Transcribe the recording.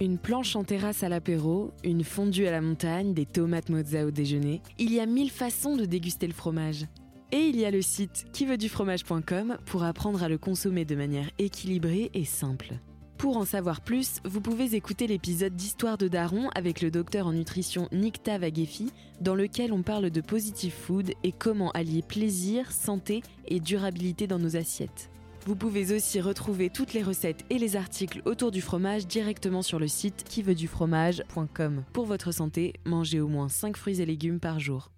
Une planche en terrasse à l'apéro, une fondue à la montagne, des tomates mozza au déjeuner. Il y a mille façons de déguster le fromage. Et il y a le site quiveutdufromage.com pour apprendre à le consommer de manière équilibrée et simple. Pour en savoir plus, vous pouvez écouter l'épisode d'Histoire de Daron avec le docteur en nutrition Nikta Vagefi, dans lequel on parle de positive food et comment allier plaisir, santé et durabilité dans nos assiettes. Vous pouvez aussi retrouver toutes les recettes et les articles autour du fromage directement sur le site quiveutdufromage.com. Pour votre santé, mangez au moins 5 fruits et légumes par jour.